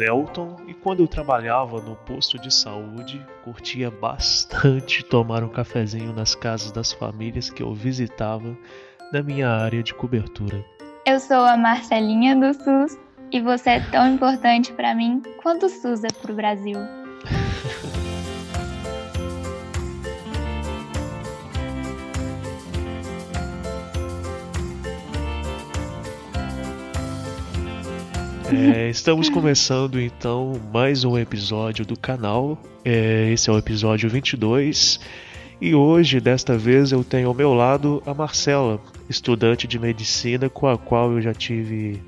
Delton e quando eu trabalhava no posto de saúde, curtia bastante tomar um cafezinho nas casas das famílias que eu visitava da minha área de cobertura. Eu sou a Marcelinha do SUS e você é tão importante para mim quanto o SUS é pro Brasil. É, estamos começando então mais um episódio do canal. É, esse é o episódio 22. E hoje, desta vez, eu tenho ao meu lado a Marcela, estudante de medicina com a qual eu já tive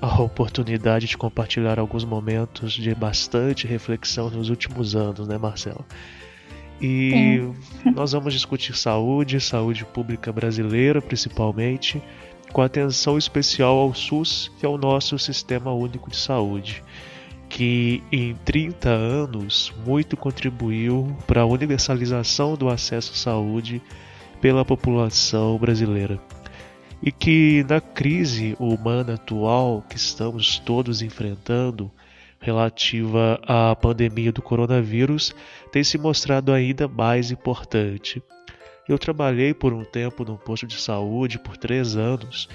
a oportunidade de compartilhar alguns momentos de bastante reflexão nos últimos anos, né, Marcela? E Sim. nós vamos discutir saúde, saúde pública brasileira principalmente com atenção especial ao SUS, que é o nosso Sistema Único de Saúde, que em 30 anos muito contribuiu para a universalização do acesso à saúde pela população brasileira. E que na crise humana atual que estamos todos enfrentando, relativa à pandemia do coronavírus, tem se mostrado ainda mais importante. Eu trabalhei por um tempo num posto de saúde por três anos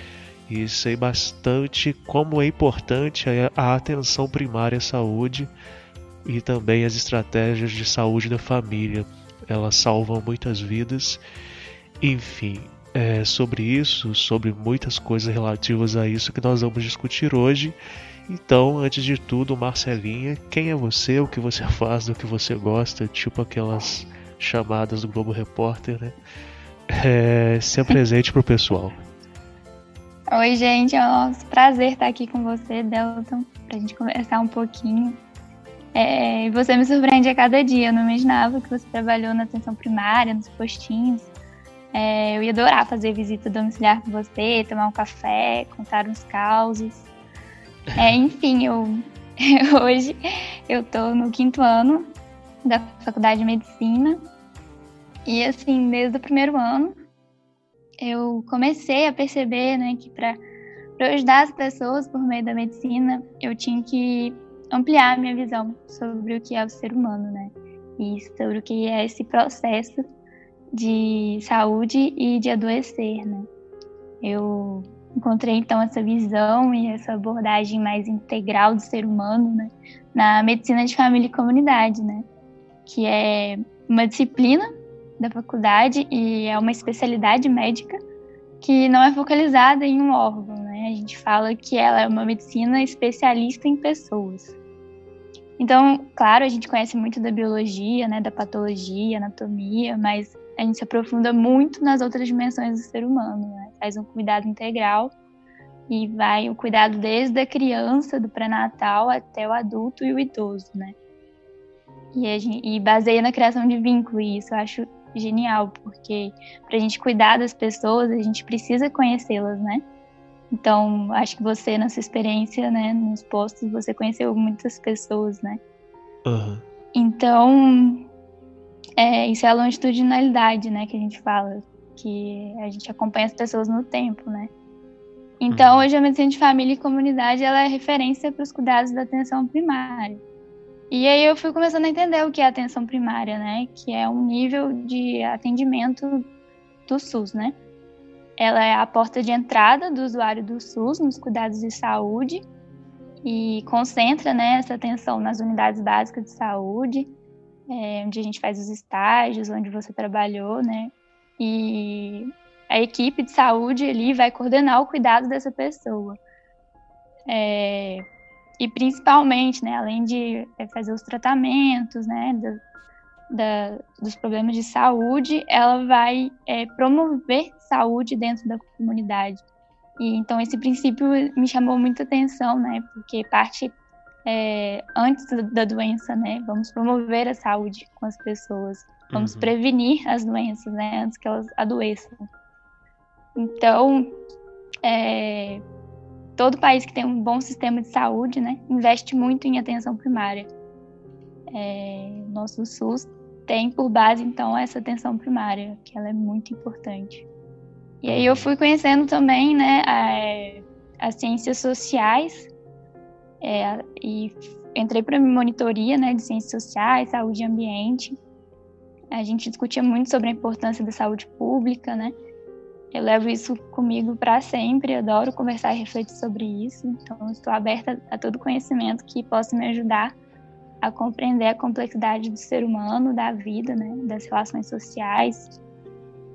e sei bastante como é importante a atenção primária à saúde e também as estratégias de saúde da família. Elas salvam muitas vidas. Enfim, é sobre isso, sobre muitas coisas relativas a isso que nós vamos discutir hoje. Então, antes de tudo, Marcelinha, quem é você, o que você faz, do que você gosta, tipo aquelas chamadas do Globo Repórter, né? É, se apresente pro pessoal. Oi, gente, é um prazer estar aqui com você, Delton, pra gente conversar um pouquinho. É, você me surpreende a cada dia, eu não imaginava que você trabalhou na atenção primária, nos postinhos. É, eu ia adorar fazer visita domiciliar com você, tomar um café, contar uns causos. É, enfim, eu hoje eu tô no quinto ano da faculdade de medicina e assim, desde o primeiro ano, eu comecei a perceber né, que para ajudar as pessoas por meio da medicina, eu tinha que ampliar minha visão sobre o que é o ser humano, né? E sobre o que é esse processo de saúde e de adoecer, né? Eu encontrei então essa visão e essa abordagem mais integral do ser humano, né? Na medicina de família e comunidade, né? Que é uma disciplina da faculdade e é uma especialidade médica que não é focalizada em um órgão, né? A gente fala que ela é uma medicina especialista em pessoas. Então, claro, a gente conhece muito da biologia, né, da patologia, anatomia, mas a gente se aprofunda muito nas outras dimensões do ser humano, né? Faz um cuidado integral e vai o cuidado desde a criança, do pré-natal até o adulto e o idoso, né? E, gente, e baseia na criação de vínculo, e isso eu acho genial, porque para a gente cuidar das pessoas, a gente precisa conhecê-las, né? Então, acho que você, na sua experiência, né, nos postos, você conheceu muitas pessoas, né? Uhum. Então, é, isso é a longitudinalidade, né, que a gente fala, que a gente acompanha as pessoas no tempo, né? Então, uhum. hoje a medicina de família e comunidade, ela é referência para os cuidados da atenção primária. E aí eu fui começando a entender o que é atenção primária, né? Que é um nível de atendimento do SUS, né? Ela é a porta de entrada do usuário do SUS nos cuidados de saúde e concentra né, essa atenção nas unidades básicas de saúde, é, onde a gente faz os estágios, onde você trabalhou, né? E a equipe de saúde ali vai coordenar o cuidado dessa pessoa. É, e principalmente, né, além de é, fazer os tratamentos, né, da, da, dos problemas de saúde, ela vai é, promover saúde dentro da comunidade. E então esse princípio me chamou muita atenção, né? Porque parte é, antes da doença, né? Vamos promover a saúde com as pessoas, vamos uhum. prevenir as doenças, né? Antes que elas adoeçam. Então, é, todo país que tem um bom sistema de saúde, né, investe muito em atenção primária. É, nosso SUS tem por base, então, essa atenção primária, que ela é muito importante. E aí eu fui conhecendo também, né, a, as ciências sociais é, e entrei para monitoria, né, de ciências sociais, saúde e ambiente. A gente discutia muito sobre a importância da saúde pública, né, eu levo isso comigo para sempre, adoro conversar e refletir sobre isso, então estou aberta a todo conhecimento que possa me ajudar a compreender a complexidade do ser humano, da vida, né, das relações sociais.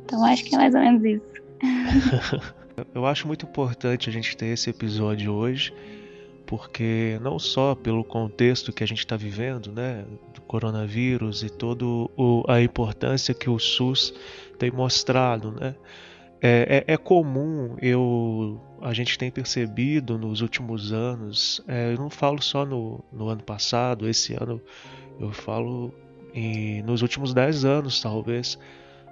Então acho que é mais ou menos isso. Eu acho muito importante a gente ter esse episódio hoje, porque não só pelo contexto que a gente está vivendo, né, do coronavírus e toda a importância que o SUS tem mostrado, né, é, é, é, comum, eu, a gente tem percebido nos últimos anos, é, eu não falo só no, no ano passado, esse ano, eu falo em, nos últimos dez anos, talvez,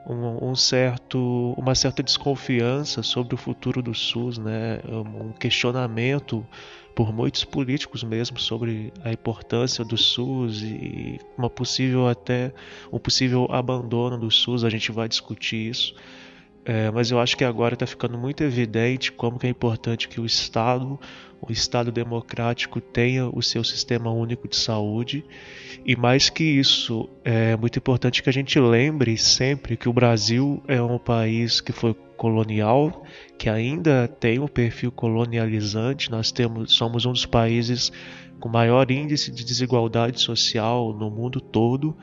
um, um, certo, uma certa desconfiança sobre o futuro do SUS, né? um questionamento por muitos políticos mesmo sobre a importância do SUS e uma possível até um possível abandono do SUS, a gente vai discutir isso. É, mas eu acho que agora está ficando muito evidente como que é importante que o Estado, o Estado democrático, tenha o seu sistema único de saúde. E mais que isso, é muito importante que a gente lembre sempre que o Brasil é um país que foi colonial, que ainda tem um perfil colonializante. Nós temos, somos um dos países com maior índice de desigualdade social no mundo todo.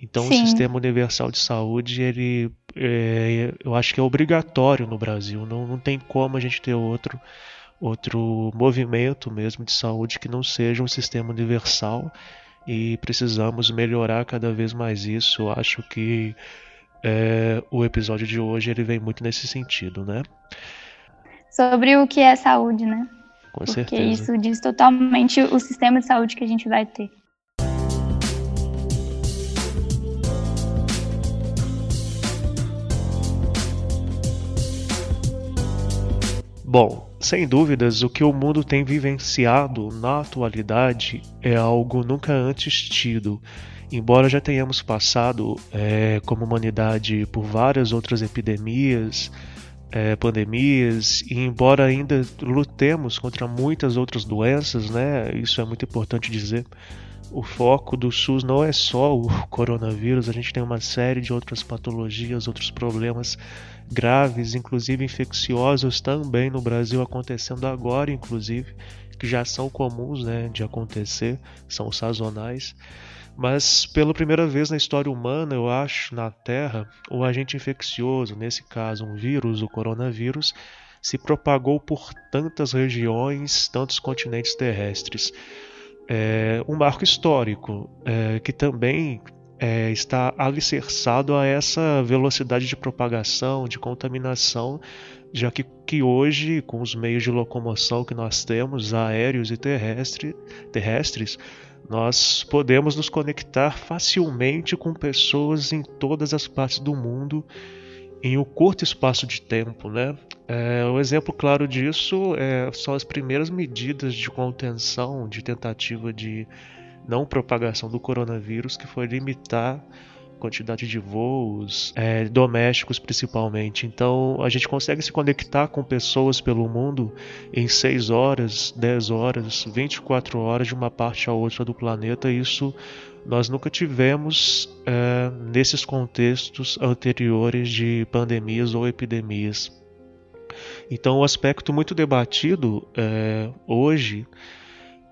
Então, Sim. o sistema universal de saúde, ele, é, eu acho que é obrigatório no Brasil. Não, não tem como a gente ter outro, outro movimento mesmo de saúde que não seja um sistema universal. E precisamos melhorar cada vez mais isso. Eu acho que é, o episódio de hoje ele vem muito nesse sentido, né? Sobre o que é saúde, né? Com Porque certeza. isso diz totalmente o sistema de saúde que a gente vai ter. Bom, sem dúvidas, o que o mundo tem vivenciado na atualidade é algo nunca antes tido. Embora já tenhamos passado, é, como humanidade, por várias outras epidemias, é, pandemias, e embora ainda lutemos contra muitas outras doenças, né, isso é muito importante dizer, o foco do SUS não é só o coronavírus, a gente tem uma série de outras patologias, outros problemas graves, inclusive infecciosos também no Brasil acontecendo agora, inclusive, que já são comuns né, de acontecer, são sazonais. Mas pela primeira vez na história humana, eu acho, na Terra, o agente infeccioso, nesse caso um vírus, o coronavírus, se propagou por tantas regiões, tantos continentes terrestres. É um marco histórico é, que também é, está alicerçado a essa velocidade de propagação, de contaminação, já que, que hoje, com os meios de locomoção que nós temos, aéreos e terrestre, terrestres, nós podemos nos conectar facilmente com pessoas em todas as partes do mundo em um curto espaço de tempo, né? É, um exemplo claro disso é, são as primeiras medidas de contenção, de tentativa de não propagação do coronavírus, que foi limitar quantidade de voos é, domésticos principalmente. Então a gente consegue se conectar com pessoas pelo mundo em 6 horas, 10 horas, 24 horas de uma parte a outra do planeta. Isso nós nunca tivemos é, nesses contextos anteriores de pandemias ou epidemias. Então, o aspecto muito debatido é, hoje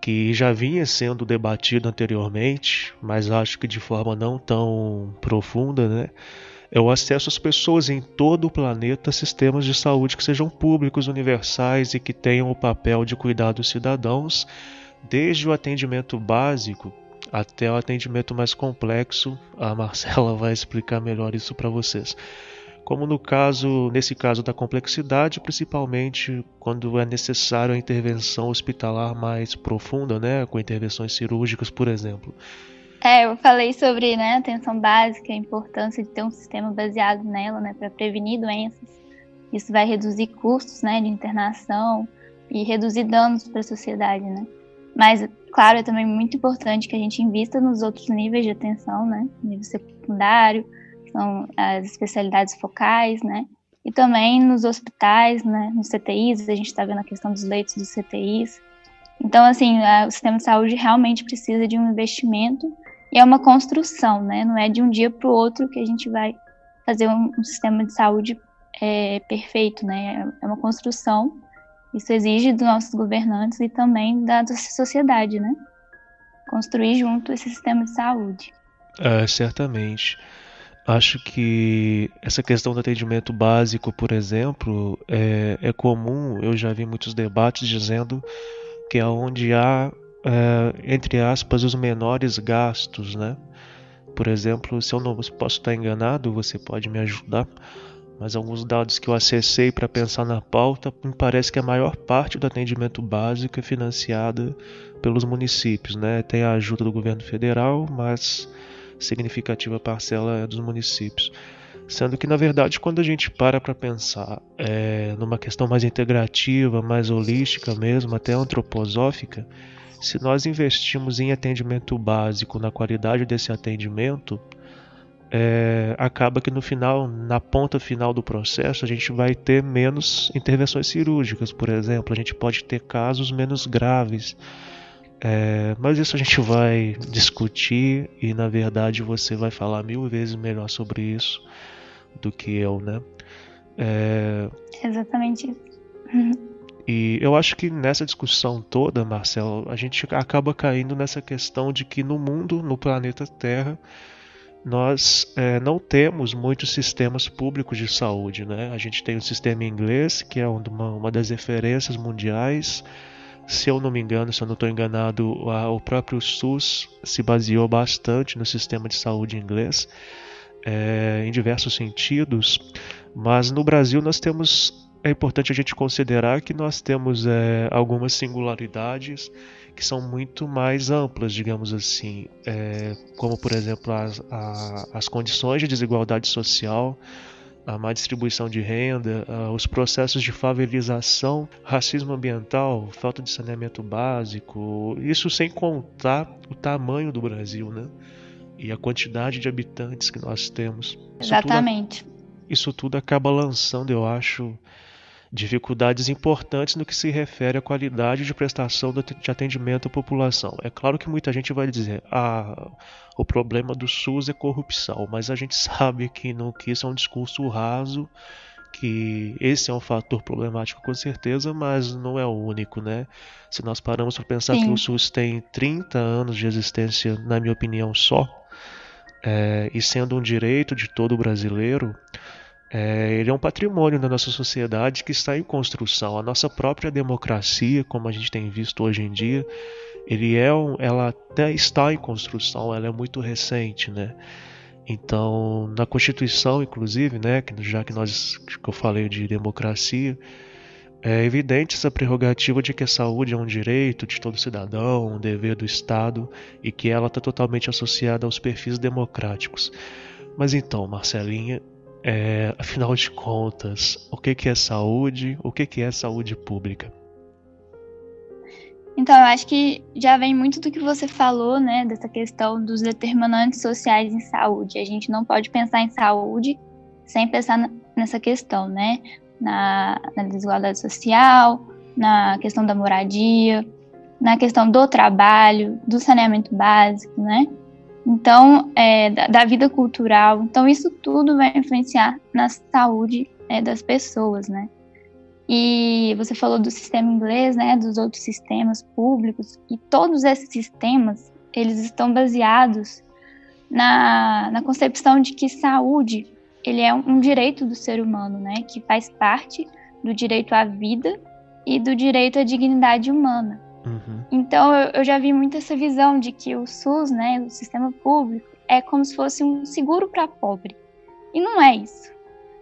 que já vinha sendo debatido anteriormente, mas acho que de forma não tão profunda, né? É o acesso às pessoas em todo o planeta a sistemas de saúde que sejam públicos, universais e que tenham o papel de cuidar dos cidadãos, desde o atendimento básico até o atendimento mais complexo. A Marcela vai explicar melhor isso para vocês. Como no caso, nesse caso da complexidade, principalmente quando é necessário a intervenção hospitalar mais profunda, né, com intervenções cirúrgicas, por exemplo. É, eu falei sobre né, atenção básica, a importância de ter um sistema baseado nela, né, para prevenir doenças. Isso vai reduzir custos, né, de internação e reduzir danos para a sociedade, né. Mas, claro, é também muito importante que a gente invista nos outros níveis de atenção, né, nível secundário, são as especialidades focais, né, e também nos hospitais, né, nos CTIs, a gente está vendo a questão dos leitos dos CTIs. Então, assim, o sistema de saúde realmente precisa de um investimento e é uma construção, né? Não é de um dia para o outro que a gente vai fazer um, um sistema de saúde é, perfeito, né? É uma construção. Isso exige dos nossos governantes e também da sociedade, né? Construir junto esse sistema de saúde. É, certamente. Acho que essa questão do atendimento básico, por exemplo, é, é comum. Eu já vi muitos debates dizendo que é onde há é, entre aspas, os menores gastos, né? Por exemplo, se eu não posso estar enganado, você pode me ajudar, mas alguns dados que eu acessei para pensar na pauta, me parece que a maior parte do atendimento básico é financiada pelos municípios, né? Tem a ajuda do governo federal, mas significativa parcela dos municípios. Sendo que, na verdade, quando a gente para para pensar é, numa questão mais integrativa, mais holística mesmo, até antroposófica, se nós investimos em atendimento básico, na qualidade desse atendimento, é, acaba que no final, na ponta final do processo, a gente vai ter menos intervenções cirúrgicas, por exemplo. A gente pode ter casos menos graves. É, mas isso a gente vai discutir e na verdade você vai falar mil vezes melhor sobre isso do que eu, né? É... Exatamente isso. E eu acho que nessa discussão toda, Marcelo, a gente acaba caindo nessa questão de que no mundo, no planeta Terra, nós é, não temos muitos sistemas públicos de saúde. Né? A gente tem o sistema inglês, que é uma, uma das referências mundiais. Se eu não me engano, se eu não estou enganado, o próprio SUS se baseou bastante no sistema de saúde inglês, é, em diversos sentidos. Mas no Brasil nós temos é importante a gente considerar que nós temos é, algumas singularidades que são muito mais amplas, digamos assim, é, como por exemplo as, a, as condições de desigualdade social, a má distribuição de renda, os processos de favelização, racismo ambiental, falta de saneamento básico, isso sem contar o tamanho do Brasil, né? E a quantidade de habitantes que nós temos. Exatamente. Isso tudo, isso tudo acaba lançando, eu acho, dificuldades importantes no que se refere à qualidade de prestação de atendimento à população. É claro que muita gente vai dizer: ah, o problema do SUS é corrupção, mas a gente sabe que, no, que isso é um discurso raso, que esse é um fator problemático com certeza, mas não é o único, né? Se nós paramos para pensar Sim. que o SUS tem 30 anos de existência, na minha opinião, só, é, e sendo um direito de todo brasileiro, é, ele é um patrimônio da nossa sociedade que está em construção. A nossa própria democracia, como a gente tem visto hoje em dia, ele é um, ela até está em construção, ela é muito recente, né? Então, na Constituição, inclusive, né, já que nós que eu falei de democracia, é evidente essa prerrogativa de que a saúde é um direito de todo cidadão, um dever do Estado e que ela está totalmente associada aos perfis democráticos. Mas então, Marcelinha, é, afinal de contas, o que, que é saúde? O que, que é saúde pública? Então, eu acho que já vem muito do que você falou, né, dessa questão dos determinantes sociais em saúde. A gente não pode pensar em saúde sem pensar nessa questão, né, na, na desigualdade social, na questão da moradia, na questão do trabalho, do saneamento básico, né, então, é, da, da, vida cultural. Então, isso tudo vai influenciar na saúde é, das pessoas, né? E você falou do sistema inglês, né? Dos outros sistemas públicos. E todos esses sistemas, eles estão baseados na, na concepção de que saúde, ele é um, direito do ser humano, né? Que faz parte do direito à vida e do direito à dignidade humana. Uhum. Então eu, já vi muito essa visão de que o SUS, né, o sistema público, é como se fosse um seguro para pobre. E não é isso.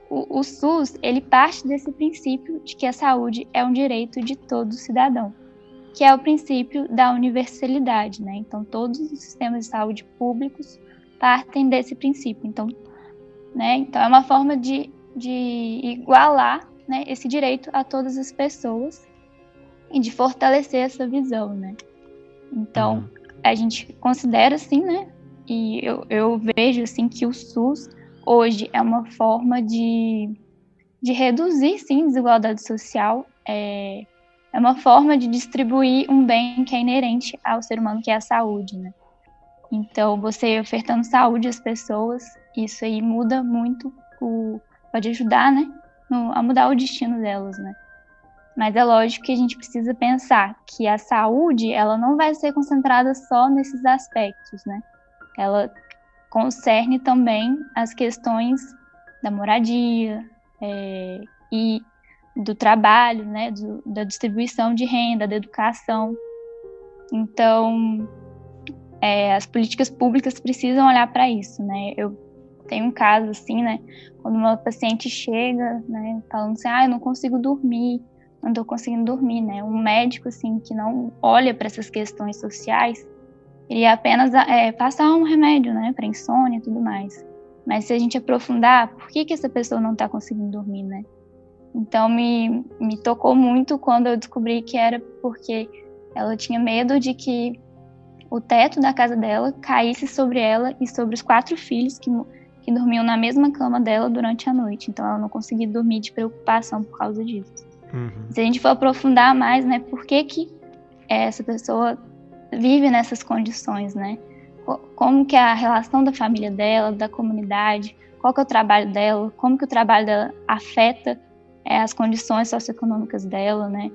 o, o SUS ele parte desse princípio de que a saúde é um direito de todo cidadão, que é o princípio da universalidade, né? Então todos os sistemas de saúde públicos partem desse princípio. Então, né? Então é uma forma de, de igualar né, esse direito a todas as pessoas e de fortalecer essa visão, né? Então, uhum. a gente considera assim, né? E eu, eu vejo assim que o SUS hoje é uma forma de, de reduzir, sim, desigualdade social. É, é uma forma de distribuir um bem que é inerente ao ser humano, que é a saúde, né? Então, você ofertando saúde às pessoas, isso aí muda muito, o, pode ajudar, né, no, a mudar o destino delas, né? Mas é lógico que a gente precisa pensar que a saúde, ela não vai ser concentrada só nesses aspectos, né? Ela concerne também as questões da moradia é, e do trabalho, né? Do, da distribuição de renda, da educação. Então, é, as políticas públicas precisam olhar para isso, né? Eu tenho um caso assim, né? Quando uma paciente chega, né, falando assim, ah, eu não consigo dormir, não estou conseguindo dormir, né? Um médico assim que não olha para essas questões sociais, ele apenas é, passar um remédio, né, para insônia e tudo mais. Mas se a gente aprofundar, por que que essa pessoa não está conseguindo dormir, né? Então me, me tocou muito quando eu descobri que era porque ela tinha medo de que o teto da casa dela caísse sobre ela e sobre os quatro filhos que, que dormiam na mesma cama dela durante a noite. Então ela não conseguia dormir de preocupação por causa disso. Uhum. Se a gente for aprofundar mais, né, por que, que essa pessoa vive nessas condições, né? Como que é a relação da família dela, da comunidade, qual que é o trabalho dela, como que o trabalho dela afeta é, as condições socioeconômicas dela, né?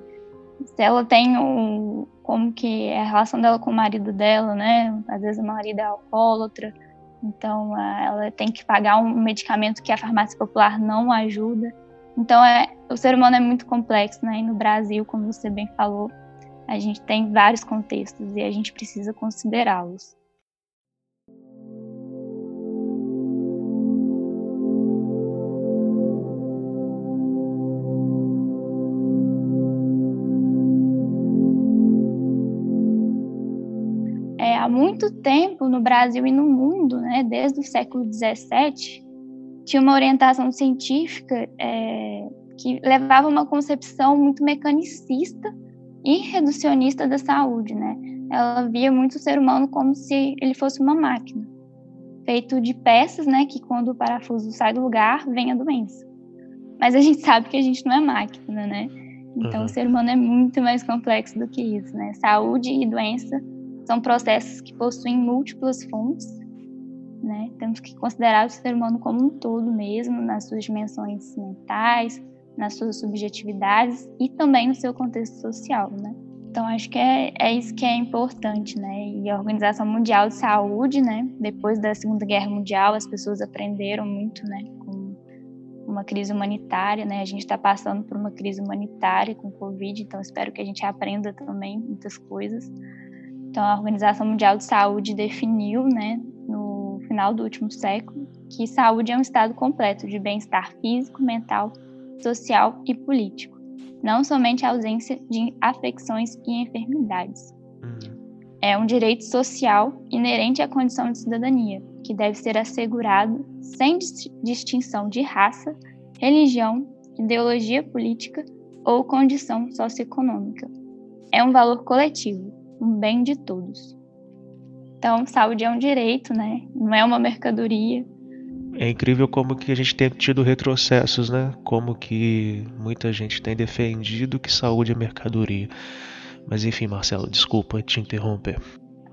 se ela tem um, como que é a relação dela com o marido dela, né? Às vezes o marido é alcoólatra, então ela tem que pagar um medicamento que a farmácia popular não ajuda. Então é, o ser humano é muito complexo, né? E no Brasil, como você bem falou, a gente tem vários contextos e a gente precisa considerá-los. há muito tempo no Brasil e no mundo, né, desde o século XVII, tinha uma orientação científica é, que levava uma concepção muito mecanicista e reducionista da saúde, né? Ela via muito o ser humano como se ele fosse uma máquina, feito de peças, né, que quando o parafuso sai do lugar, vem a doença. Mas a gente sabe que a gente não é máquina, né? Então uhum. o ser humano é muito mais complexo do que isso, né? Saúde e doença são processos que possuem múltiplas fontes, né? Temos que considerar o ser humano como um todo mesmo, nas suas dimensões mentais, nas suas subjetividades e também no seu contexto social, né? Então acho que é, é isso que é importante, né? E a Organização Mundial de Saúde, né? Depois da Segunda Guerra Mundial, as pessoas aprenderam muito, né? Com uma crise humanitária, né? A gente está passando por uma crise humanitária com o Covid, então espero que a gente aprenda também muitas coisas. Então, a Organização Mundial de Saúde definiu, né, final do último século, que saúde é um estado completo de bem-estar físico, mental, social e político, não somente a ausência de afecções e enfermidades. Uhum. É um direito social inerente à condição de cidadania, que deve ser assegurado sem distinção de raça, religião, ideologia política ou condição socioeconômica. É um valor coletivo, um bem de todos. Então, saúde é um direito, né? Não é uma mercadoria. É incrível como que a gente tem tido retrocessos, né? Como que muita gente tem defendido que saúde é mercadoria. Mas enfim, Marcelo, desculpa te interromper.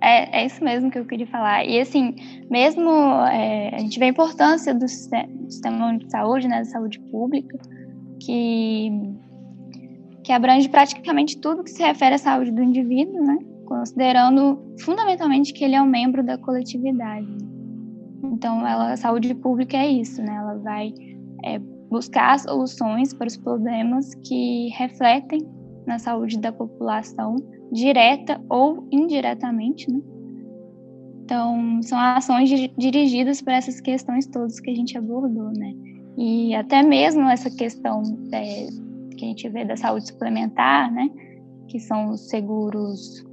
É, é isso mesmo que eu queria falar. E assim, mesmo é, a gente vê a importância do sistema, de saúde, né, da saúde pública, que, que abrange praticamente tudo que se refere à saúde do indivíduo, né? Considerando fundamentalmente que ele é um membro da coletividade. Então, ela, a saúde pública é isso, né? Ela vai é, buscar soluções para os problemas que refletem na saúde da população, direta ou indiretamente, né? Então, são ações dirigidas para essas questões todas que a gente abordou, né? E até mesmo essa questão é, que a gente vê da saúde suplementar, né? Que são os seguros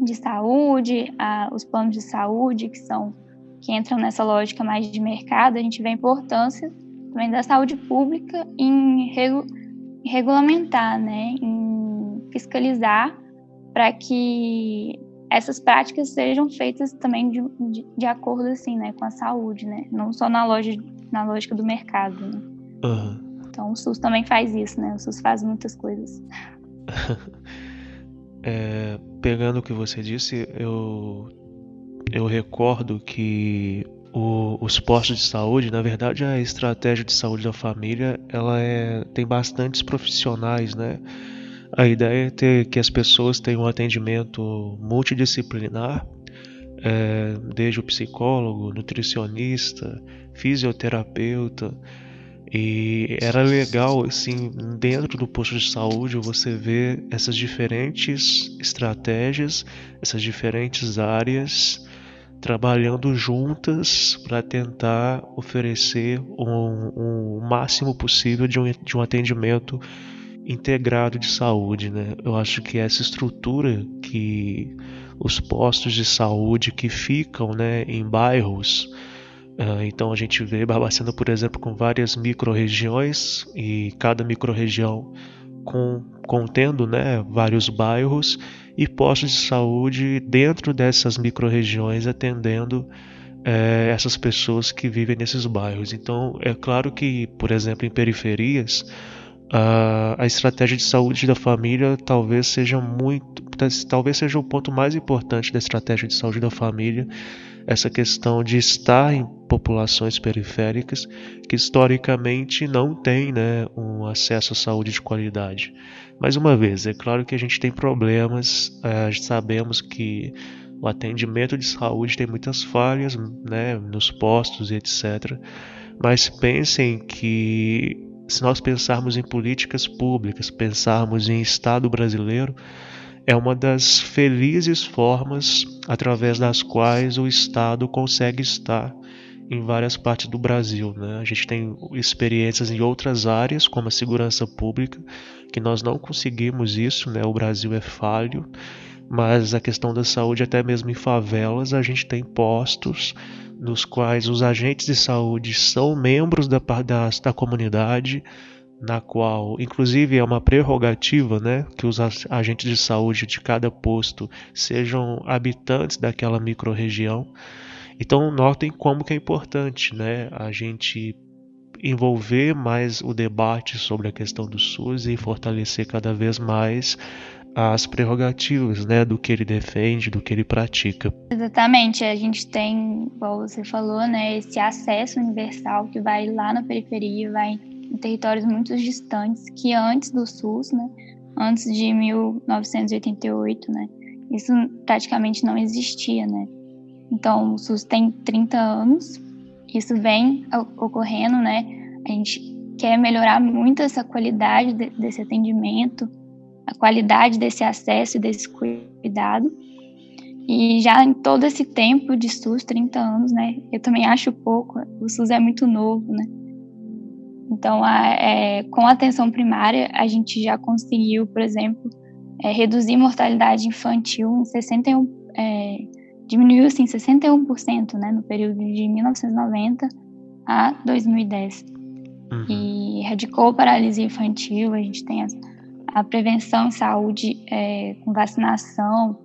de saúde, a, os planos de saúde, que são que entram nessa lógica mais de mercado, a gente vê a importância também da saúde pública em, regu, regulamentar, né, em fiscalizar para que essas práticas sejam feitas também de, de, de, acordo assim, né, com a saúde, né, não só na loja na lógica do mercado. Né? Uhum. Então o SUS também faz isso, né? O SUS faz muitas coisas. é, pegando o que você disse, eu eu recordo que o, os postos de saúde, na verdade, a estratégia de saúde da família, ela é, tem bastantes profissionais, né? A ideia é ter que as pessoas tenham um atendimento multidisciplinar, é, desde o psicólogo, nutricionista, fisioterapeuta, e era legal, assim, dentro do posto de saúde, você ver essas diferentes estratégias, essas diferentes áreas trabalhando juntas para tentar oferecer o um, um máximo possível de um, de um atendimento integrado de saúde. Né? Eu acho que essa estrutura que os postos de saúde que ficam né, em bairros. Uh, então a gente vê Barbacena, por exemplo, com várias micro-regiões e cada micro-região com, contendo né, vários bairros e postos de saúde dentro dessas micro-regiões atendendo é, essas pessoas que vivem nesses bairros. Então, é claro que, por exemplo, em periferias, a, a estratégia de saúde da família talvez seja muito, talvez seja o ponto mais importante da estratégia de saúde da família, essa questão de estar em populações periféricas que historicamente não têm né, um acesso à saúde de qualidade. Mais uma vez, é claro que a gente tem problemas, é, sabemos que o atendimento de saúde tem muitas falhas né, nos postos e etc. Mas pensem que se nós pensarmos em políticas públicas, pensarmos em Estado brasileiro, é uma das felizes formas através das quais o Estado consegue estar em várias partes do Brasil. Né? A gente tem experiências em outras áreas, como a segurança pública, que nós não conseguimos isso, né? o Brasil é falho, mas a questão da saúde, até mesmo em favelas, a gente tem postos nos quais os agentes de saúde são membros da, da, da comunidade, na qual, inclusive, é uma prerrogativa, né, que os agentes de saúde de cada posto sejam habitantes daquela microrregião. Então, notem como que é importante, né, a gente envolver mais o debate sobre a questão do SUS e fortalecer cada vez mais as prerrogativas, né, do que ele defende, do que ele pratica. Exatamente, a gente tem, como você falou, né, esse acesso universal que vai lá na periferia, vai em territórios muito distantes, que antes do SUS, né, antes de 1988, né, isso praticamente não existia, né. Então, o SUS tem 30 anos, isso vem ocorrendo, né, a gente quer melhorar muito essa qualidade desse atendimento, a qualidade desse acesso e desse cuidado. E já em todo esse tempo de SUS, 30 anos, né? Eu também acho pouco, o SUS é muito novo, né? Então, a, é, com a atenção primária, a gente já conseguiu, por exemplo, é, reduzir mortalidade infantil em 61, é, diminuiu-se em 61%, né, no período de 1990 a 2010. Uhum. E erradicou paralisia infantil, a gente tem as, a prevenção em saúde é, com vacinação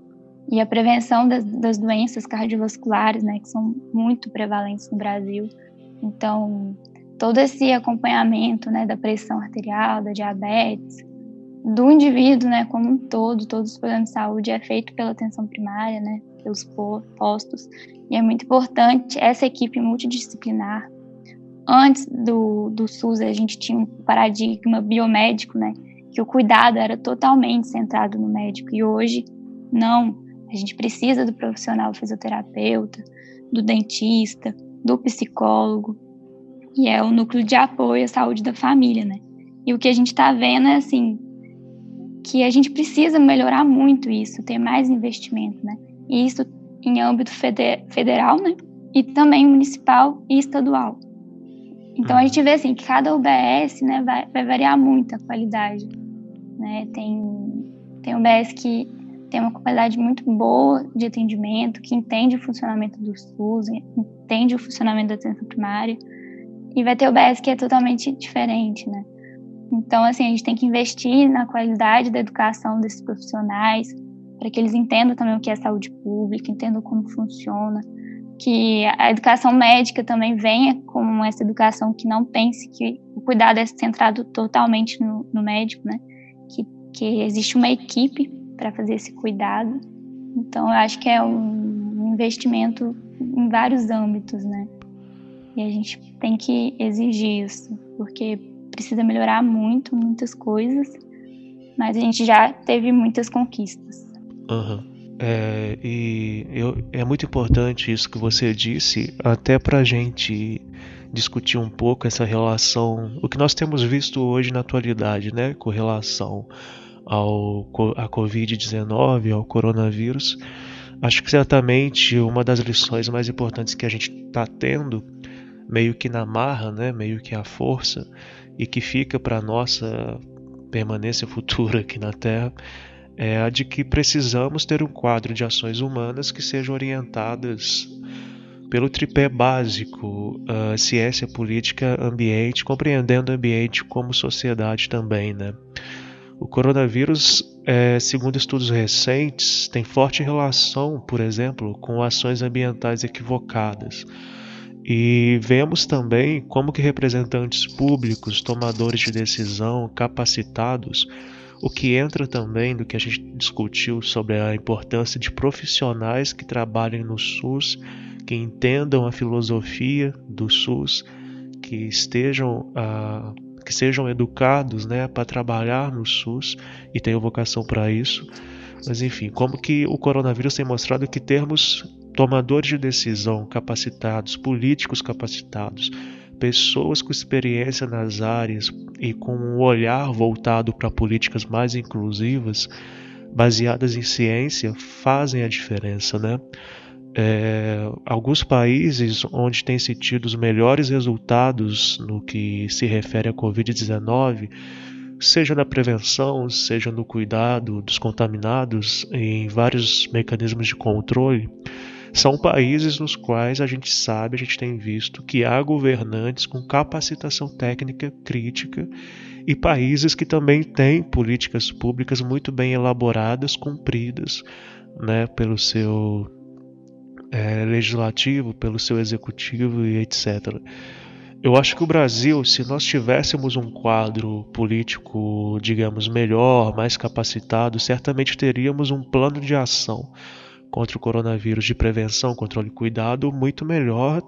e a prevenção das, das, doenças cardiovasculares, né, que são muito prevalentes no Brasil. Então, todo esse acompanhamento, né, da pressão arterial, da diabetes, do indivíduo, né, como um todo, todos os programas de saúde é feito pela atenção primária, né, pelos postos. E é muito importante essa equipe multidisciplinar. Antes do, do SUS, a gente tinha um paradigma biomédico, né, que o cuidado era totalmente centrado no médico e hoje não. A gente precisa do profissional fisioterapeuta, do dentista, do psicólogo e é o núcleo de apoio à saúde da família, né? E o que a gente está vendo é assim que a gente precisa melhorar muito isso, ter mais investimento, né? E isso em âmbito federal, né? E também municipal e estadual. Então a uhum. gente vê assim que cada UBS né, vai, vai variar muito a qualidade. Né? Tem, tem UBS que tem uma qualidade muito boa de atendimento, que entende o funcionamento do SUS, entende o funcionamento da atenção primária, e vai ter UBS que é totalmente diferente, né? Então, assim, a gente tem que investir na qualidade da educação desses profissionais, para que eles entendam também o que é saúde pública, entendam como funciona, que a educação médica também venha com essa educação que não pense que o cuidado é centrado totalmente no, no médico, né? Que, que existe uma equipe para fazer esse cuidado. Então, eu acho que é um investimento em vários âmbitos, né? E a gente tem que exigir isso, porque precisa melhorar muito, muitas coisas, mas a gente já teve muitas conquistas. Uhum. É, e eu, é muito importante isso que você disse, até para a gente discutir um pouco essa relação, o que nós temos visto hoje na atualidade, né, com relação ao a Covid-19, ao coronavírus. Acho que certamente uma das lições mais importantes que a gente está tendo, meio que na marra, né, meio que à força, e que fica para nossa permanência futura aqui na Terra, é a de que precisamos ter um quadro de ações humanas que sejam orientadas pelo tripé básico ciência, política, ambiente, compreendendo o ambiente como sociedade também, né? O coronavírus, é, segundo estudos recentes, tem forte relação, por exemplo, com ações ambientais equivocadas. E vemos também como que representantes públicos, tomadores de decisão, capacitados, o que entra também do que a gente discutiu sobre a importância de profissionais que trabalhem no SUS, que entendam a filosofia do SUS, que estejam uh, que sejam educados né, para trabalhar no SUS e tenham vocação para isso. Mas enfim, como que o coronavírus tem mostrado que termos tomadores de decisão capacitados, políticos capacitados, pessoas com experiência nas áreas e com um olhar voltado para políticas mais inclusivas, baseadas em ciência, fazem a diferença, né? É, alguns países onde tem se tido os melhores resultados no que se refere à Covid-19, seja na prevenção, seja no cuidado dos contaminados, em vários mecanismos de controle, são países nos quais a gente sabe, a gente tem visto que há governantes com capacitação técnica crítica e países que também têm políticas públicas muito bem elaboradas, cumpridas né, pelo seu é, legislativo, pelo seu executivo e etc. Eu acho que o Brasil, se nós tivéssemos um quadro político, digamos, melhor, mais capacitado, certamente teríamos um plano de ação contra o coronavírus de prevenção, controle e cuidado muito melhor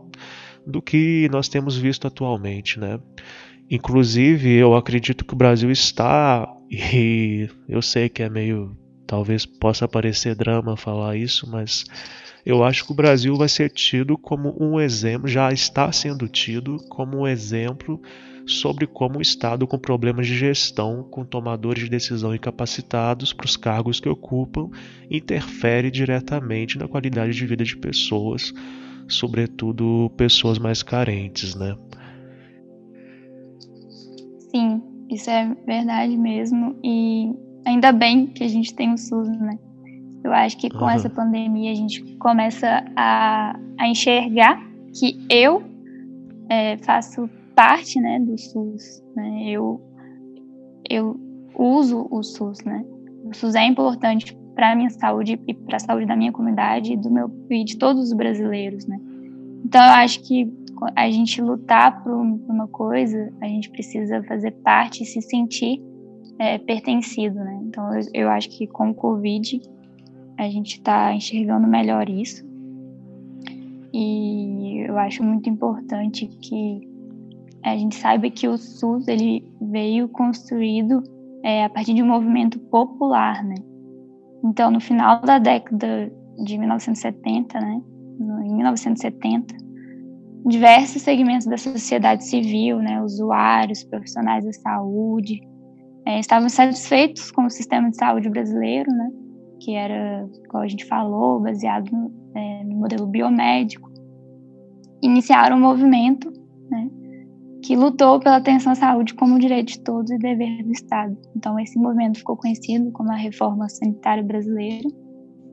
do que nós temos visto atualmente, né? Inclusive, eu acredito que o Brasil está e eu sei que é meio talvez possa parecer drama falar isso, mas eu acho que o Brasil vai ser tido como um exemplo, já está sendo tido como um exemplo sobre como o Estado com problemas de gestão, com tomadores de decisão incapacitados para os cargos que ocupam, interfere diretamente na qualidade de vida de pessoas, sobretudo pessoas mais carentes, né? Sim, isso é verdade mesmo e ainda bem que a gente tem o SUS, né? Eu acho que com uhum. essa pandemia a gente começa a, a enxergar que eu é, faço parte né, do SUS. Né? Eu, eu uso o SUS. Né? O SUS é importante para a minha saúde e para a saúde da minha comunidade e, do meu, e de todos os brasileiros. Né? Então, eu acho que a gente lutar por uma coisa, a gente precisa fazer parte e se sentir é, pertencido. Né? Então, eu, eu acho que com o Covid a gente está enxergando melhor isso. E eu acho muito importante que a gente saiba que o SUS ele veio construído é, a partir de um movimento popular, né? Então, no final da década de 1970, né, em 1970, diversos segmentos da sociedade civil, né, usuários, profissionais da saúde, é, estavam satisfeitos com o sistema de saúde brasileiro, né, que era, como a gente falou, baseado no, é, no modelo biomédico. Iniciaram um movimento, né, que lutou pela atenção à saúde como direito de todos e dever do Estado. Então, esse movimento ficou conhecido como a Reforma Sanitária Brasileira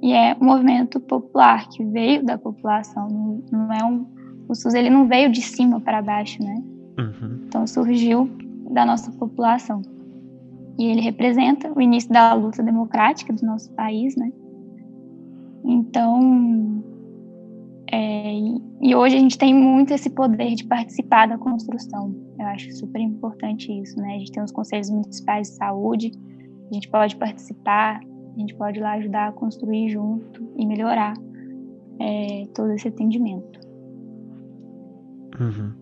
e é um movimento popular que veio da população. Não, não é um, o SUS ele não veio de cima para baixo, né? Uhum. Então, surgiu da nossa população. E ele representa o início da luta democrática do nosso país, né? Então, é, e hoje a gente tem muito esse poder de participar da construção. Eu acho super importante isso, né? A gente tem os conselhos municipais de saúde, a gente pode participar, a gente pode ir lá ajudar a construir junto e melhorar é, todo esse atendimento. Uhum.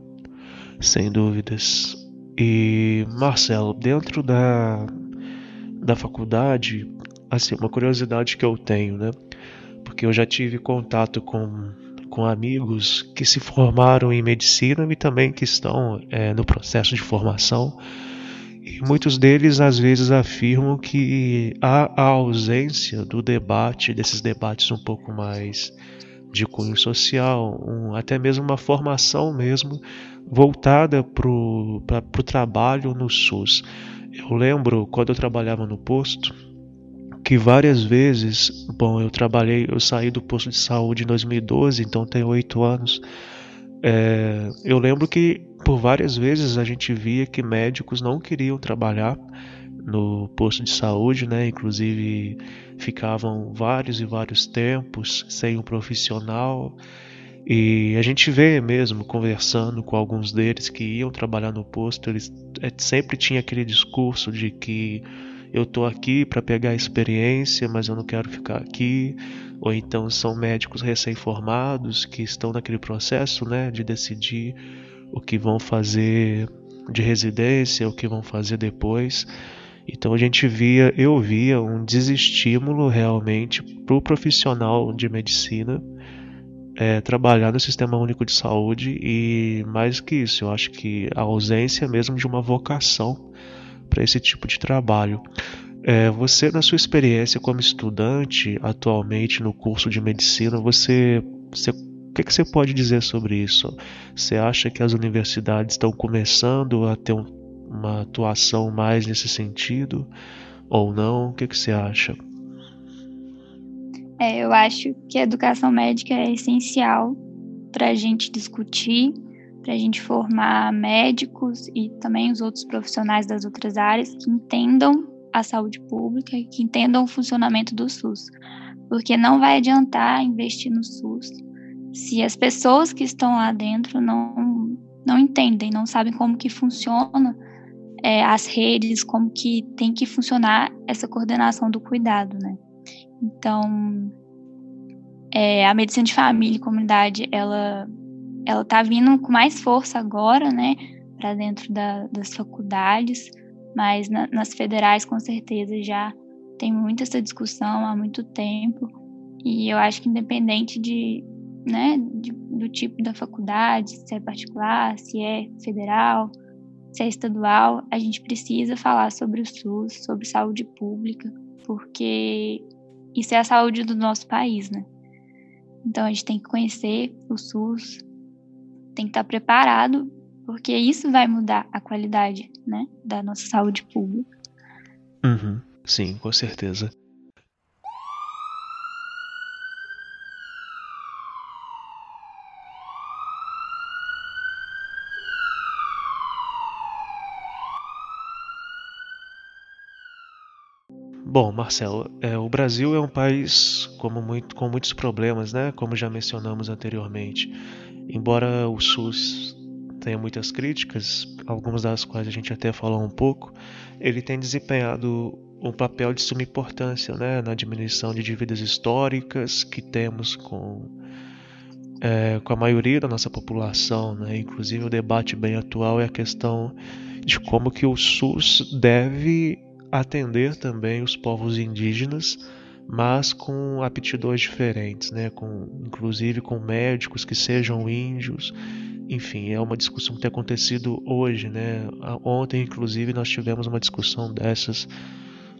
Sem dúvidas. E Marcelo, dentro da, da faculdade, assim, uma curiosidade que eu tenho, né? Porque eu já tive contato com com amigos que se formaram em medicina e também que estão é, no processo de formação. E muitos deles às vezes afirmam que há a ausência do debate, desses debates um pouco mais de cunho social, um, até mesmo uma formação mesmo voltada para o trabalho no SUS. Eu lembro quando eu trabalhava no posto, que várias vezes, bom, eu trabalhei, eu saí do posto de saúde em 2012, então tenho oito anos. É, eu lembro que por várias vezes a gente via que médicos não queriam trabalhar no posto de saúde, né? Inclusive ficavam vários e vários tempos sem um profissional. E a gente vê mesmo conversando com alguns deles que iam trabalhar no posto, eles é, sempre tinha aquele discurso de que eu tô aqui para pegar experiência, mas eu não quero ficar aqui. Ou então são médicos recém-formados que estão naquele processo, né, de decidir o que vão fazer de residência, o que vão fazer depois. Então a gente via, eu via um desestímulo realmente para o profissional de medicina é, trabalhar no Sistema Único de Saúde e mais que isso, eu acho que a ausência mesmo de uma vocação para esse tipo de trabalho. É, você, na sua experiência como estudante atualmente no curso de medicina, você, você o que, que, você pode dizer sobre isso? Você acha que as universidades estão começando a ter um, uma atuação mais nesse sentido ou não? O que, que você acha? É, eu acho que a educação médica é essencial para a gente discutir para a gente formar médicos e também os outros profissionais das outras áreas que entendam a saúde pública que entendam o funcionamento do SUS. Porque não vai adiantar investir no SUS se as pessoas que estão lá dentro não, não entendem, não sabem como que funciona é, as redes, como que tem que funcionar essa coordenação do cuidado, né? Então, é, a medicina de família e comunidade, ela ela está vindo com mais força agora, né, para dentro da, das faculdades, mas na, nas federais com certeza já tem muita essa discussão há muito tempo e eu acho que independente de, né, de, do tipo da faculdade, se é particular, se é federal, se é estadual, a gente precisa falar sobre o SUS, sobre saúde pública, porque isso é a saúde do nosso país, né? Então a gente tem que conhecer o SUS, tem que estar preparado, porque isso vai mudar a qualidade né, da nossa saúde pública. Uhum, sim, com certeza. Bom, Marcelo, é, o Brasil é um país como muito, com muitos problemas, né? Como já mencionamos anteriormente. Embora o SUS tenha muitas críticas, algumas das quais a gente até falou um pouco, ele tem desempenhado um papel de suma importância né, na diminuição de dívidas históricas que temos com, é, com a maioria da nossa população. Né? Inclusive, o debate bem atual é a questão de como que o SUS deve atender também os povos indígenas mas com aptidões diferentes, né? com, inclusive com médicos que sejam índios. Enfim, é uma discussão que tem acontecido hoje. Né? Ontem, inclusive, nós tivemos uma discussão dessas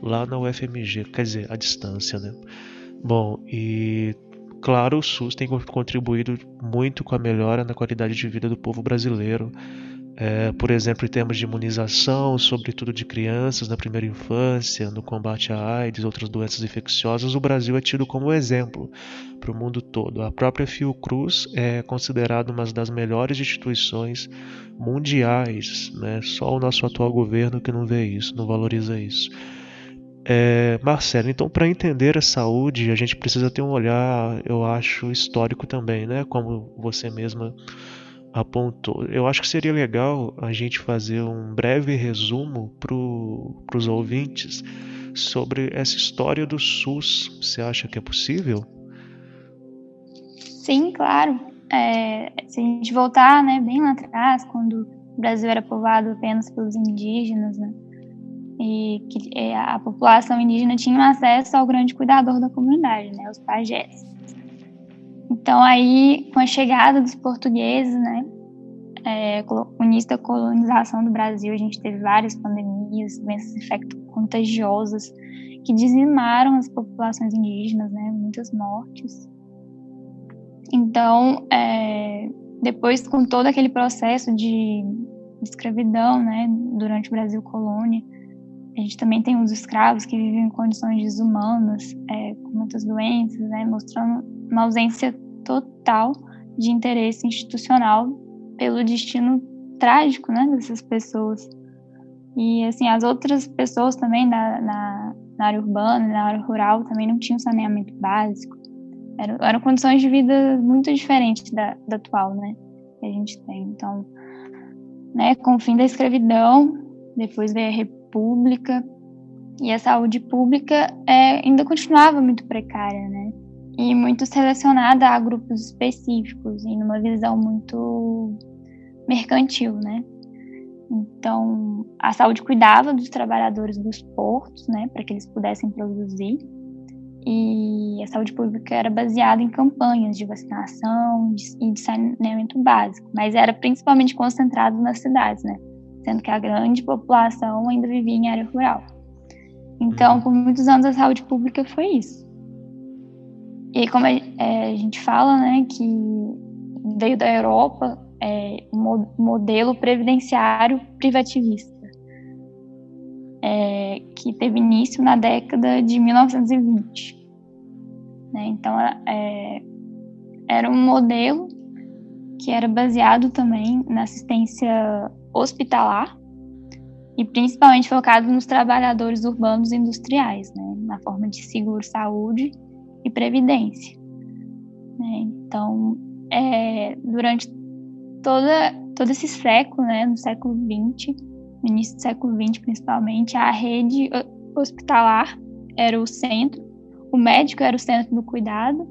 lá na UFMG, quer dizer, à distância. Né? Bom, e claro, o SUS tem contribuído muito com a melhora na qualidade de vida do povo brasileiro. É, por exemplo, em termos de imunização, sobretudo de crianças na primeira infância, no combate à AIDS, outras doenças infecciosas, o Brasil é tido como exemplo para o mundo todo. A própria Fiocruz é considerada uma das melhores instituições mundiais, né? Só o nosso atual governo que não vê isso, não valoriza isso. É, Marcelo, então para entender a saúde a gente precisa ter um olhar, eu acho, histórico também, né? Como você mesma apontou. Eu acho que seria legal a gente fazer um breve resumo para os ouvintes sobre essa história do SUS. Você acha que é possível? Sim, claro. É, se a gente voltar né, bem lá atrás, quando o Brasil era povoado apenas pelos indígenas, né, e que é, a população indígena tinha acesso ao grande cuidador da comunidade, né, os pajés. Então aí, com a chegada dos portugueses, né, é, o início da colonização do Brasil, a gente teve várias pandemias, doenças infecto-contagiosas que dizimaram as populações indígenas, né, muitas mortes. Então, é, depois com todo aquele processo de escravidão, né, durante o Brasil colônia, a gente também tem os escravos que vivem em condições desumanas, é, com muitas doenças, né, mostrando uma ausência total de interesse institucional pelo destino trágico né, dessas pessoas. E assim, as outras pessoas também na, na, na área urbana, na área rural, também não tinham saneamento básico. Eram, eram condições de vida muito diferentes da, da atual, né? Que a gente tem. Então, né, com o fim da escravidão, depois veio a República, e a saúde pública é, ainda continuava muito precária, né? e muito selecionada a grupos específicos e numa visão muito mercantil, né? Então, a saúde cuidava dos trabalhadores dos portos, né, para que eles pudessem produzir. E a saúde pública era baseada em campanhas de vacinação e de saneamento básico, mas era principalmente concentrado nas cidades, né? Sendo que a grande população ainda vivia em área rural. Então, uhum. por muitos anos a saúde pública foi isso. E como a, é, a gente fala, né, que veio da Europa é, um modelo previdenciário privativista, é, que teve início na década de 1920. Né? Então, é, era um modelo que era baseado também na assistência hospitalar e principalmente focado nos trabalhadores urbanos industriais, né? na forma de seguro-saúde e previdência. Né? Então, é, durante toda, todo esse século, né, no século XX, no início do século XX principalmente, a rede hospitalar era o centro, o médico era o centro do cuidado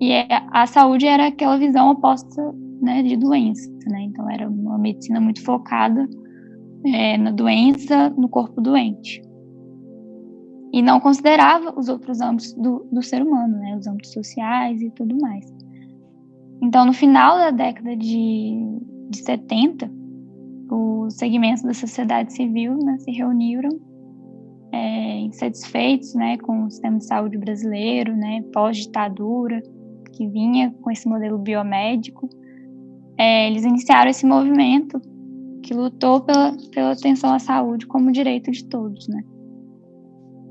e a saúde era aquela visão oposta né, de doença. Né? Então, era uma medicina muito focada é, na doença, no corpo doente e não considerava os outros âmbitos do, do ser humano, né, os âmbitos sociais e tudo mais. Então, no final da década de, de 70, os segmentos da sociedade civil né, se reuniram é, insatisfeitos né, com o sistema de saúde brasileiro, né, pós-ditadura, que vinha com esse modelo biomédico. É, eles iniciaram esse movimento que lutou pela, pela atenção à saúde como direito de todos, né?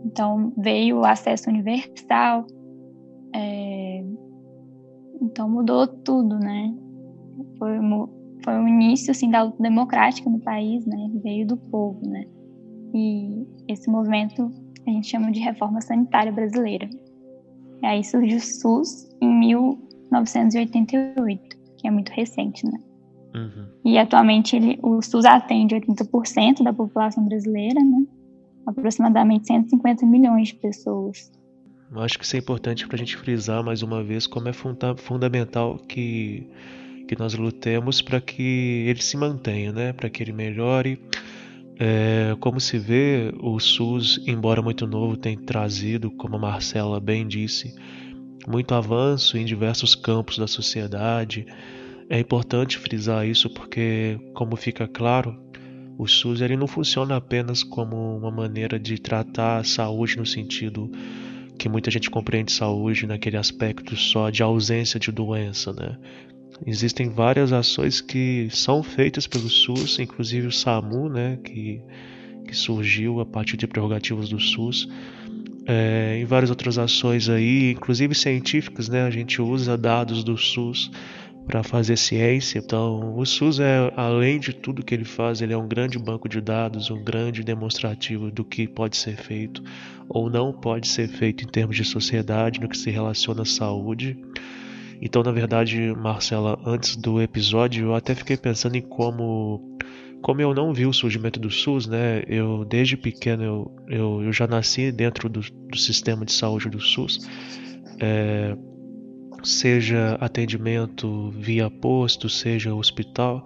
Então veio o acesso universal, é, então mudou tudo, né? Foi, foi o início assim da luta democrática no país, né? Veio do povo, né? E esse movimento a gente chama de reforma sanitária brasileira. E aí surgiu o SUS em 1988, que é muito recente, né? Uhum. E atualmente ele, o SUS atende 80% da população brasileira, né? aproximadamente 150 milhões de pessoas. Eu acho que isso é importante para a gente frisar mais uma vez como é funda fundamental que, que nós lutemos para que ele se mantenha, né? para que ele melhore. É, como se vê, o SUS, embora muito novo, tem trazido, como a Marcela bem disse, muito avanço em diversos campos da sociedade. É importante frisar isso porque, como fica claro, o SUS ele não funciona apenas como uma maneira de tratar a saúde no sentido que muita gente compreende saúde naquele aspecto só de ausência de doença, né? Existem várias ações que são feitas pelo SUS, inclusive o SAMU, né, que, que surgiu a partir de prerrogativas do SUS. É, em várias outras ações aí, inclusive científicas, né, a gente usa dados do SUS para fazer ciência. Então, o SUS é, além de tudo que ele faz, ele é um grande banco de dados, um grande demonstrativo do que pode ser feito ou não pode ser feito em termos de sociedade, no que se relaciona à saúde. Então, na verdade, Marcela, antes do episódio, eu até fiquei pensando em como como eu não vi o surgimento do SUS, né? Eu desde pequeno eu, eu, eu já nasci dentro do, do sistema de saúde do SUS. É, seja atendimento via posto, seja hospital.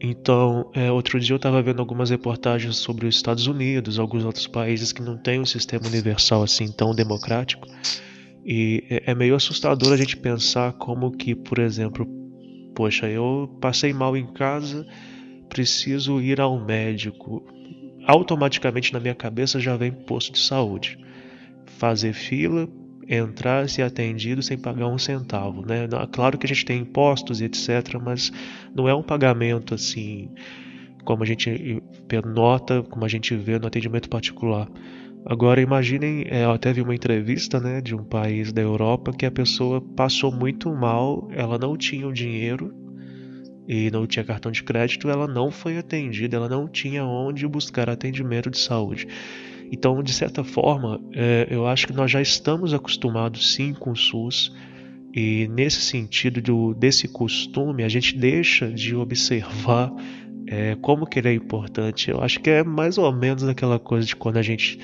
Então, é, outro dia eu estava vendo algumas reportagens sobre os Estados Unidos, alguns outros países que não têm um sistema universal assim tão democrático. E é, é meio assustador a gente pensar como que, por exemplo, poxa, eu passei mal em casa, preciso ir ao médico. Automaticamente na minha cabeça já vem posto de saúde. Fazer fila entrar, ser atendido sem pagar um centavo, né? Claro que a gente tem impostos e etc, mas não é um pagamento assim como a gente nota, como a gente vê no atendimento particular. Agora imaginem, é, eu até vi uma entrevista, né, de um país da Europa que a pessoa passou muito mal, ela não tinha o dinheiro e não tinha cartão de crédito, ela não foi atendida, ela não tinha onde buscar atendimento de saúde. Então, de certa forma, é, eu acho que nós já estamos acostumados sim com o SUS. E nesse sentido do, desse costume, a gente deixa de observar é, como que ele é importante. Eu acho que é mais ou menos aquela coisa de quando a gente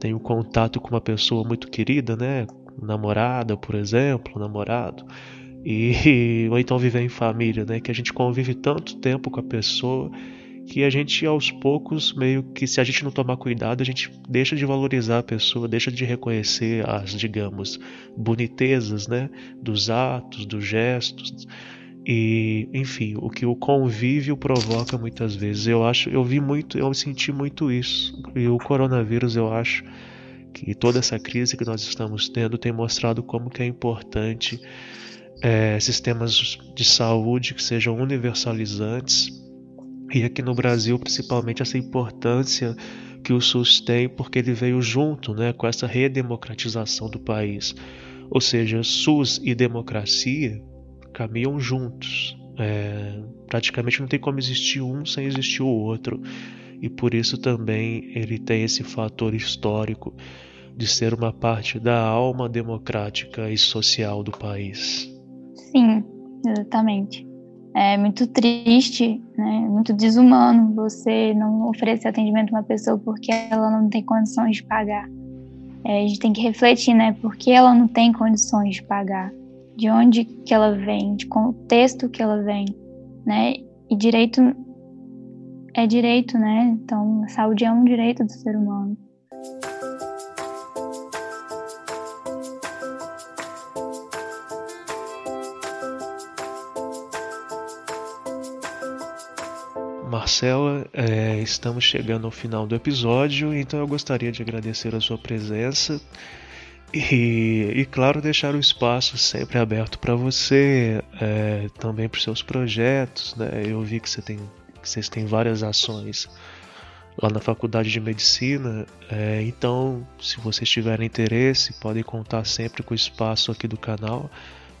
tem um contato com uma pessoa muito querida, né? Namorada, por exemplo, namorado. E, ou então viver em família, né? Que a gente convive tanto tempo com a pessoa que a gente aos poucos meio que se a gente não tomar cuidado a gente deixa de valorizar a pessoa deixa de reconhecer as digamos bonitezas né? Dos atos dos gestos. E enfim o que o convívio provoca muitas vezes. Eu acho eu vi muito eu senti muito isso. E o coronavírus eu acho que toda essa crise que nós estamos tendo tem mostrado como que é importante é, sistemas de saúde que sejam universalizantes e aqui no Brasil, principalmente, essa importância que o SUS tem, porque ele veio junto né, com essa redemocratização do país. Ou seja, SUS e democracia caminham juntos. É, praticamente não tem como existir um sem existir o outro. E por isso também ele tem esse fator histórico de ser uma parte da alma democrática e social do país. Sim, exatamente. É muito triste, né? muito desumano você não oferecer atendimento a uma pessoa porque ela não tem condições de pagar. É, a gente tem que refletir, né? Por que ela não tem condições de pagar? De onde que ela vem? De contexto que ela vem, né? E direito é direito, né? Então, saúde é um direito do ser humano. Marcela, é, estamos chegando ao final do episódio, então eu gostaria de agradecer a sua presença e, e claro, deixar o espaço sempre aberto para você, é, também para os seus projetos. Né? Eu vi que, você tem, que vocês têm várias ações lá na Faculdade de Medicina, é, então, se vocês tiverem interesse, podem contar sempre com o espaço aqui do canal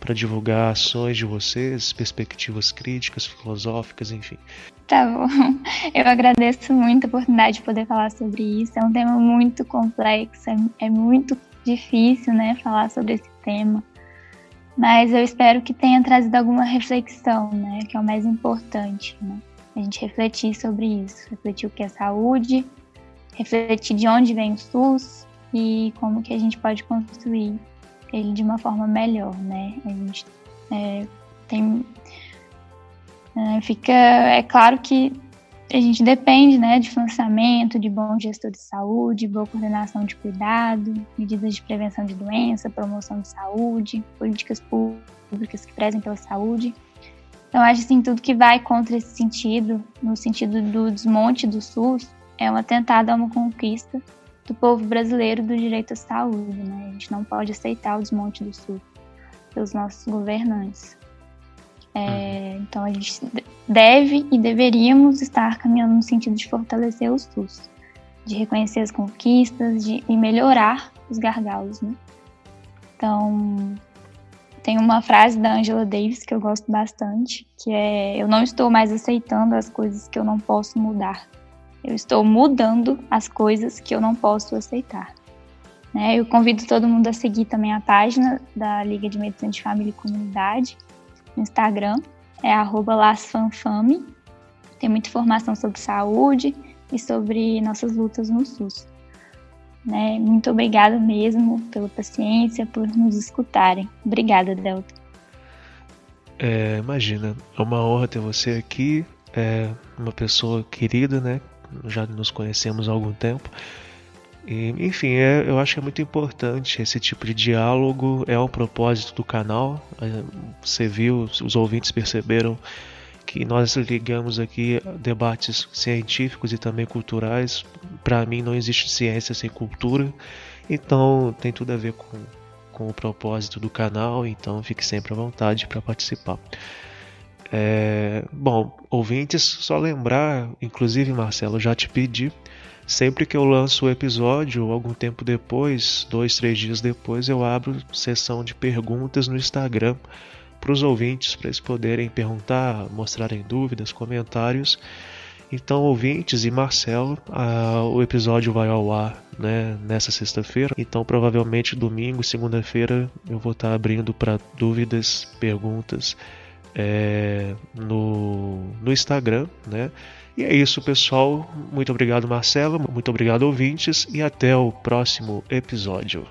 para divulgar ações de vocês, perspectivas críticas, filosóficas, enfim. Tá bom. Eu agradeço muito a oportunidade de poder falar sobre isso. É um tema muito complexo, é, é muito difícil, né, falar sobre esse tema. Mas eu espero que tenha trazido alguma reflexão, né, que é o mais importante, né? A gente refletir sobre isso, refletir o que é saúde, refletir de onde vem o SUS e como que a gente pode construir ele de uma forma melhor, né? A gente é, tem. É, fica. É claro que a gente depende né, de financiamento, de bom gestor de saúde, boa coordenação de cuidado, medidas de prevenção de doença, promoção de saúde, políticas públicas que prezem pela saúde. Então, acho assim, tudo que vai contra esse sentido, no sentido do desmonte do SUS, é um atentado a uma conquista do povo brasileiro do direito à saúde. Né? A gente não pode aceitar o desmonte do SUS pelos nossos governantes. É, uhum. Então a gente deve e deveríamos estar caminhando no sentido de fortalecer o SUS, de reconhecer as conquistas de, e melhorar os gargalos, né? Então, tem uma frase da Angela Davis que eu gosto bastante, que é: Eu não estou mais aceitando as coisas que eu não posso mudar. Eu estou mudando as coisas que eu não posso aceitar. Né? Eu convido todo mundo a seguir também a página da Liga de Medicina de Família e Comunidade no Instagram, é lasfanfame. Tem muita informação sobre saúde e sobre nossas lutas no SUS. Né? Muito obrigada mesmo pela paciência, por nos escutarem. Obrigada, Delta. É, imagina, é uma honra ter você aqui. É uma pessoa querida, né? Já nos conhecemos há algum tempo. E, enfim, é, eu acho que é muito importante esse tipo de diálogo, é o propósito do canal. É, você viu, os ouvintes perceberam que nós ligamos aqui debates científicos e também culturais. Para mim, não existe ciência sem cultura, então tem tudo a ver com, com o propósito do canal. Então, fique sempre à vontade para participar. É, bom, ouvintes, só lembrar, inclusive Marcelo, já te pedi, sempre que eu lanço o episódio, algum tempo depois, dois, três dias depois, eu abro sessão de perguntas no Instagram para os ouvintes, para eles poderem perguntar, mostrarem dúvidas, comentários. Então, ouvintes e Marcelo, o episódio vai ao ar né, nessa sexta-feira. Então, provavelmente domingo, segunda-feira, eu vou estar abrindo para dúvidas, perguntas é, no, no Instagram, né? E é isso, pessoal. Muito obrigado, Marcelo. Muito obrigado, ouvintes. E até o próximo episódio.